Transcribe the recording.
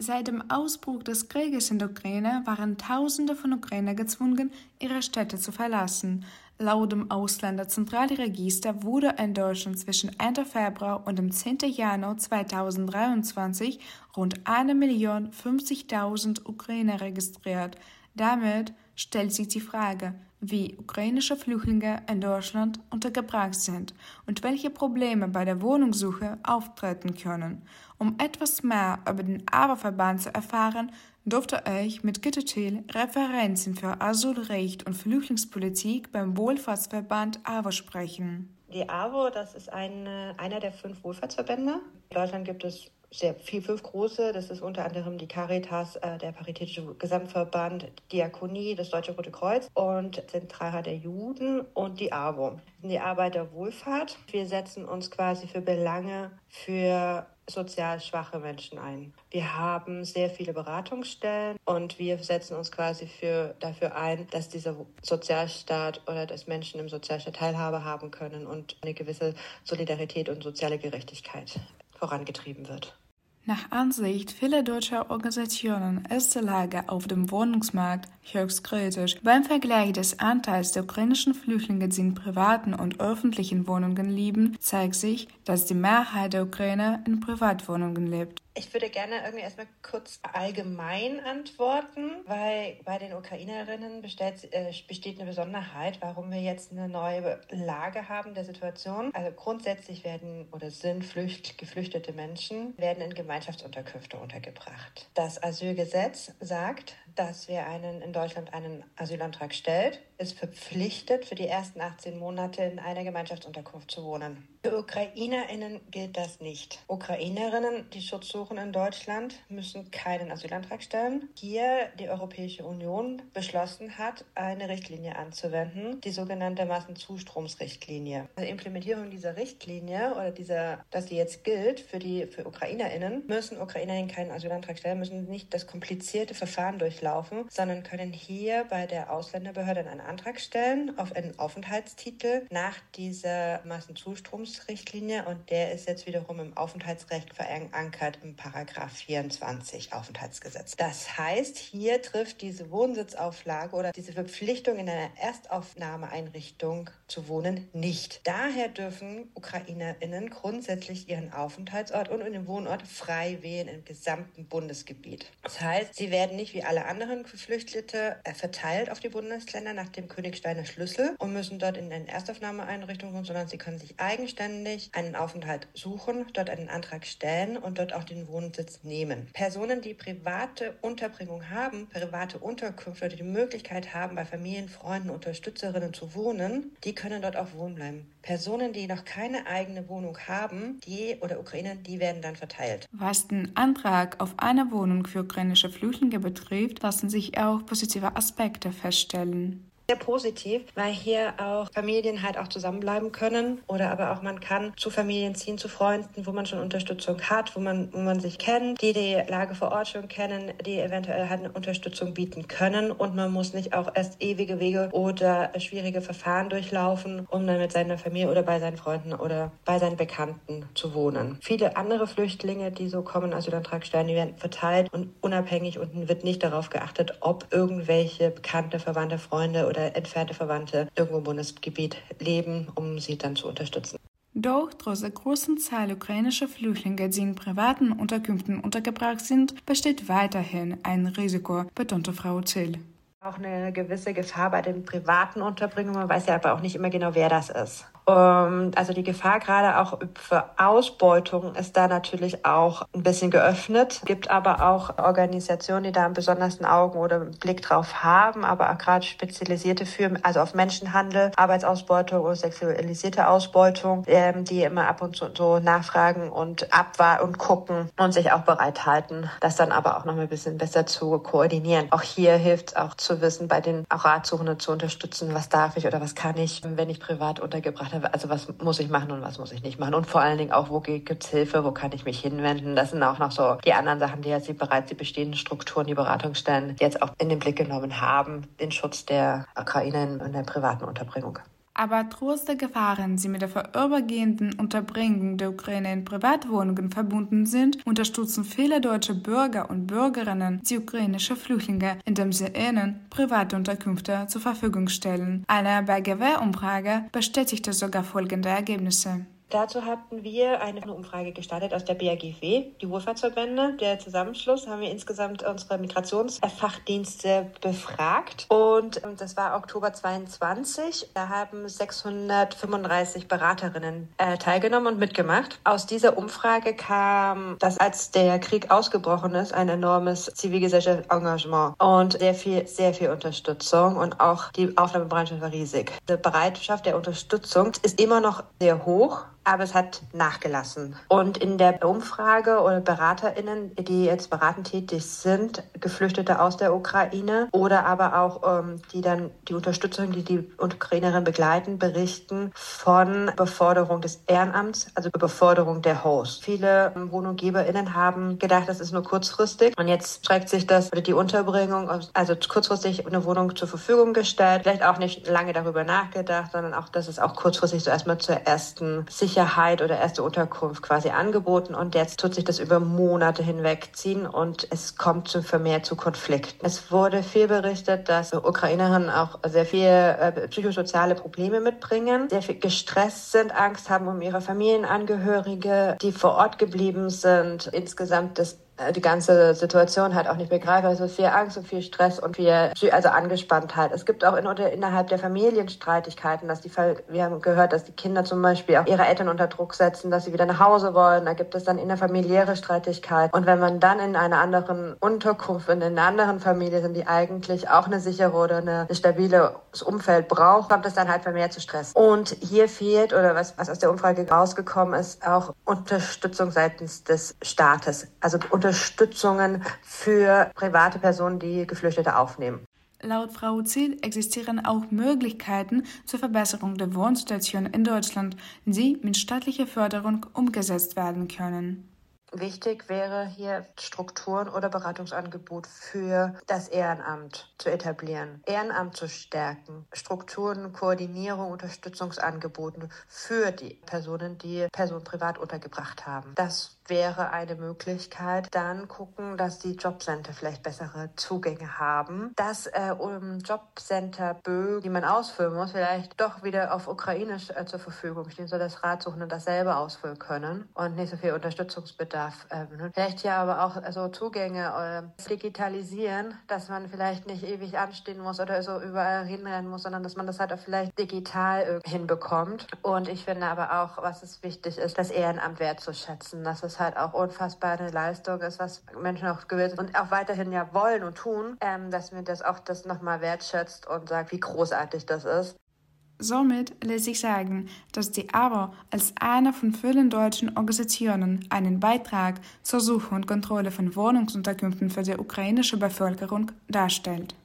Seit dem Ausbruch des Krieges in der Ukraine waren Tausende von Ukrainer gezwungen, ihre Städte zu verlassen. Laut dem Ausländerzentralregister wurde in Deutschland zwischen Ende Februar und dem 10. Januar 2023 rund 1.050.000 Ukrainer registriert. Damit stellt sich die Frage, wie ukrainische Flüchtlinge in Deutschland untergebracht sind und welche Probleme bei der Wohnungssuche auftreten können. Um etwas mehr über den AWO-Verband zu erfahren, durfte ich mit Gitte Thiel, Referentin für Asylrecht und Flüchtlingspolitik beim Wohlfahrtsverband AWO sprechen. Die AWO, das ist eine, einer der fünf Wohlfahrtsverbände. In Deutschland gibt es sehr viel, fünf große. Das ist unter anderem die Caritas, äh, der Paritätische Gesamtverband, Diakonie, das Deutsche Rote Kreuz und Zentralrat der Juden und die AWO. Die Arbeiterwohlfahrt. Wir setzen uns quasi für Belange für sozial schwache Menschen ein. Wir haben sehr viele Beratungsstellen und wir setzen uns quasi für, dafür ein, dass dieser Sozialstaat oder dass Menschen im Sozialstaat Teilhabe haben können und eine gewisse Solidarität und soziale Gerechtigkeit vorangetrieben wird. Nach Ansicht vieler deutscher Organisationen ist die Lage auf dem Wohnungsmarkt höchst kritisch. Beim Vergleich des Anteils der ukrainischen Flüchtlinge, die in privaten und öffentlichen Wohnungen leben, zeigt sich, dass die Mehrheit der Ukrainer in Privatwohnungen lebt. Ich würde gerne irgendwie erstmal kurz allgemein antworten, weil bei den Ukrainerinnen besteht, äh, besteht eine Besonderheit, warum wir jetzt eine neue Lage haben der Situation. Also grundsätzlich werden oder sind Flücht, geflüchtete Menschen werden in Gemeinschaftsunterkünfte untergebracht. Das Asylgesetz sagt, dass wer einen in Deutschland einen Asylantrag stellt, ist verpflichtet, für die ersten 18 Monate in einer Gemeinschaftsunterkunft zu wohnen. Für UkrainerInnen gilt das nicht. Ukrainerinnen, die Schutz suchen in Deutschland, müssen keinen Asylantrag stellen. Hier die Europäische Union beschlossen hat, eine Richtlinie anzuwenden, die sogenannte Massenzustromsrichtlinie. Die Implementierung dieser Richtlinie oder dieser, dass sie jetzt gilt für die für UkrainerInnen, müssen UkrainerInnen keinen Asylantrag stellen, müssen nicht das komplizierte Verfahren durchlaufen, sondern können hier bei der Ausländerbehörde einen Antrag stellen auf einen Aufenthaltstitel nach dieser Massenzustromsrichtlinie und der ist jetzt wiederum im Aufenthaltsrecht verankert im Paragraph 24 Aufenthaltsgesetz. Das heißt, hier trifft diese Wohnsitzauflage oder diese Verpflichtung in einer Erstaufnahmeeinrichtung zu wohnen nicht. Daher dürfen UkrainerInnen grundsätzlich ihren Aufenthaltsort und den Wohnort frei wählen im gesamten Bundesgebiet. Das heißt, sie werden nicht wie alle anderen Geflüchtete äh, verteilt auf die Bundesländer nach dem Königsteiner Schlüssel und müssen dort in eine Erstaufnahmeeinrichtung kommen, sondern sie können sich eigenständig einen Aufenthalt suchen, dort einen Antrag stellen und dort auch den Wohnsitz nehmen. Personen, die private Unterbringung haben, private Unterkünfte oder die Möglichkeit haben, bei Familien, Freunden, Unterstützerinnen zu wohnen, die können dort auch wohnen bleiben. Personen, die noch keine eigene Wohnung haben, die oder Ukrainer, die werden dann verteilt. Was den Antrag auf eine Wohnung für ukrainische Flüchtlinge betrifft, lassen sich auch positive Aspekte feststellen sehr positiv, weil hier auch Familien halt auch zusammenbleiben können oder aber auch man kann zu Familien ziehen, zu Freunden, wo man schon Unterstützung hat, wo man, wo man sich kennt, die die Lage vor Ort schon kennen, die eventuell halt eine Unterstützung bieten können und man muss nicht auch erst ewige Wege oder schwierige Verfahren durchlaufen, um dann mit seiner Familie oder bei seinen Freunden oder bei seinen Bekannten zu wohnen. Viele andere Flüchtlinge, die so kommen, Asylantrag stellen, die werden verteilt und unabhängig und wird nicht darauf geachtet, ob irgendwelche bekannte, verwandte Freunde oder oder entfernte Verwandte irgendwo im Bundesgebiet leben, um sie dann zu unterstützen. Doch trotz der großen Zahl ukrainischer Flüchtlinge, die in privaten Unterkünften untergebracht sind, besteht weiterhin ein Risiko, betonte Frau Zill. Auch eine gewisse Gefahr bei den privaten Unterbringungen. Man weiß ja aber auch nicht immer genau, wer das ist. Ähm, also die Gefahr gerade auch für Ausbeutung ist da natürlich auch ein bisschen geöffnet. Es gibt aber auch Organisationen, die da einen besonderen Augen oder Blick drauf haben, aber auch gerade spezialisierte Firmen, also auf Menschenhandel, Arbeitsausbeutung oder sexualisierte Ausbeutung, ähm, die immer ab und zu so nachfragen und abwarten und gucken und sich auch bereithalten, das dann aber auch noch ein bisschen besser zu koordinieren. Auch hier hilft es auch zu wissen, bei den auch Ratsuchenden zu unterstützen, was darf ich oder was kann ich, wenn ich privat untergebracht habe also was muss ich machen und was muss ich nicht machen. Und vor allen Dingen auch, wo gibt es Hilfe, wo kann ich mich hinwenden. Das sind auch noch so die anderen Sachen, die jetzt bereits die bestehenden Strukturen, die Beratungsstellen jetzt auch in den Blick genommen haben, den Schutz der Ukrainer in der privaten Unterbringung. Aber trotz der Gefahren, die mit der vorübergehenden Unterbringung der Ukraine in Privatwohnungen verbunden sind, unterstützen viele deutsche Bürger und Bürgerinnen die ukrainische Flüchtlinge, indem sie ihnen private Unterkünfte zur Verfügung stellen. Eine BGW-Umfrage bestätigte sogar folgende Ergebnisse. Dazu hatten wir eine Umfrage gestartet aus der BAGW, die Wohlfahrtsverbände, der Zusammenschluss, haben wir insgesamt unsere Migrationsfachdienste befragt und ähm, das war Oktober 22. Da haben 635 Beraterinnen äh, teilgenommen und mitgemacht. Aus dieser Umfrage kam, dass als der Krieg ausgebrochen ist, ein enormes zivilgesellschaftliches Engagement und sehr viel, sehr viel Unterstützung und auch die Aufnahmebereitschaft war riesig. Die Bereitschaft der Unterstützung ist immer noch sehr hoch aber es hat nachgelassen. Und in der Umfrage oder BeraterInnen, die jetzt beratend tätig sind, Geflüchtete aus der Ukraine oder aber auch ähm, die dann die Unterstützung, die die Ukrainerinnen begleiten, berichten von Beforderung des Ehrenamts, also Beforderung der Host. Viele ähm, WohnunggeberInnen haben gedacht, das ist nur kurzfristig und jetzt streckt sich das oder die Unterbringung, also kurzfristig eine Wohnung zur Verfügung gestellt, vielleicht auch nicht lange darüber nachgedacht, sondern auch, dass es auch kurzfristig so erstmal zur ersten Sicherheit Sicherheit oder erste Unterkunft quasi angeboten und jetzt tut sich das über Monate hinweg ziehen und es kommt zu vermehrt zu Konflikten. Es wurde viel berichtet, dass Ukrainerinnen auch sehr viel äh, psychosoziale Probleme mitbringen, sehr viel gestresst sind, Angst haben um ihre Familienangehörige, die vor Ort geblieben sind. Insgesamt das die ganze Situation halt auch nicht begreifen. Also viel Angst und viel Stress und viel, also Angespanntheit. Es gibt auch in, innerhalb der Familien Streitigkeiten, dass die, wir haben gehört, dass die Kinder zum Beispiel auch ihre Eltern unter Druck setzen, dass sie wieder nach Hause wollen. Da gibt es dann innerfamiliäre Streitigkeiten. Und wenn man dann in einer anderen Unterkunft, in einer anderen Familie sind, die eigentlich auch eine sichere oder eine, eine stabile Umfeld braucht, kommt es dann halt vermehrt zu Stress. Und hier fehlt, oder was, was aus der Umfrage rausgekommen ist, auch Unterstützung seitens des Staates. Also unter Unterstützungen für private Personen, die Geflüchtete aufnehmen. Laut Frau Ziel existieren auch Möglichkeiten zur Verbesserung der Wohnsituation in Deutschland, die mit staatlicher Förderung umgesetzt werden können. Wichtig wäre hier Strukturen oder Beratungsangebot für das Ehrenamt zu etablieren, Ehrenamt zu stärken, Strukturen, Koordinierung, Unterstützungsangeboten für die Personen, die Personen privat untergebracht haben. Das wäre eine Möglichkeit. Dann gucken, dass die Jobcenter vielleicht bessere Zugänge haben, dass äh, um Jobcenter Bö, die man ausfüllen muss, vielleicht doch wieder auf Ukrainisch äh, zur Verfügung stehen, sodass Ratsuchende das selber ausfüllen können und nicht so viel Unterstützungsbedarf. Äh, vielleicht ja aber auch also Zugänge äh, digitalisieren, dass man vielleicht nicht ewig anstehen muss oder so überall hinrennen muss, sondern dass man das halt auch vielleicht digital äh, hinbekommt. Und ich finde aber auch, was es wichtig ist, das Ehrenamt wertzuschätzen, dass es halt auch unfassbar eine Leistung ist, was Menschen auch gewillt und auch weiterhin ja wollen und tun, ähm, dass mir das auch das nochmal wertschätzt und sagt, wie großartig das ist. Somit lässt sich sagen, dass die ABO als eine von vielen deutschen Organisationen einen Beitrag zur Suche und Kontrolle von Wohnungsunterkünften für die ukrainische Bevölkerung darstellt.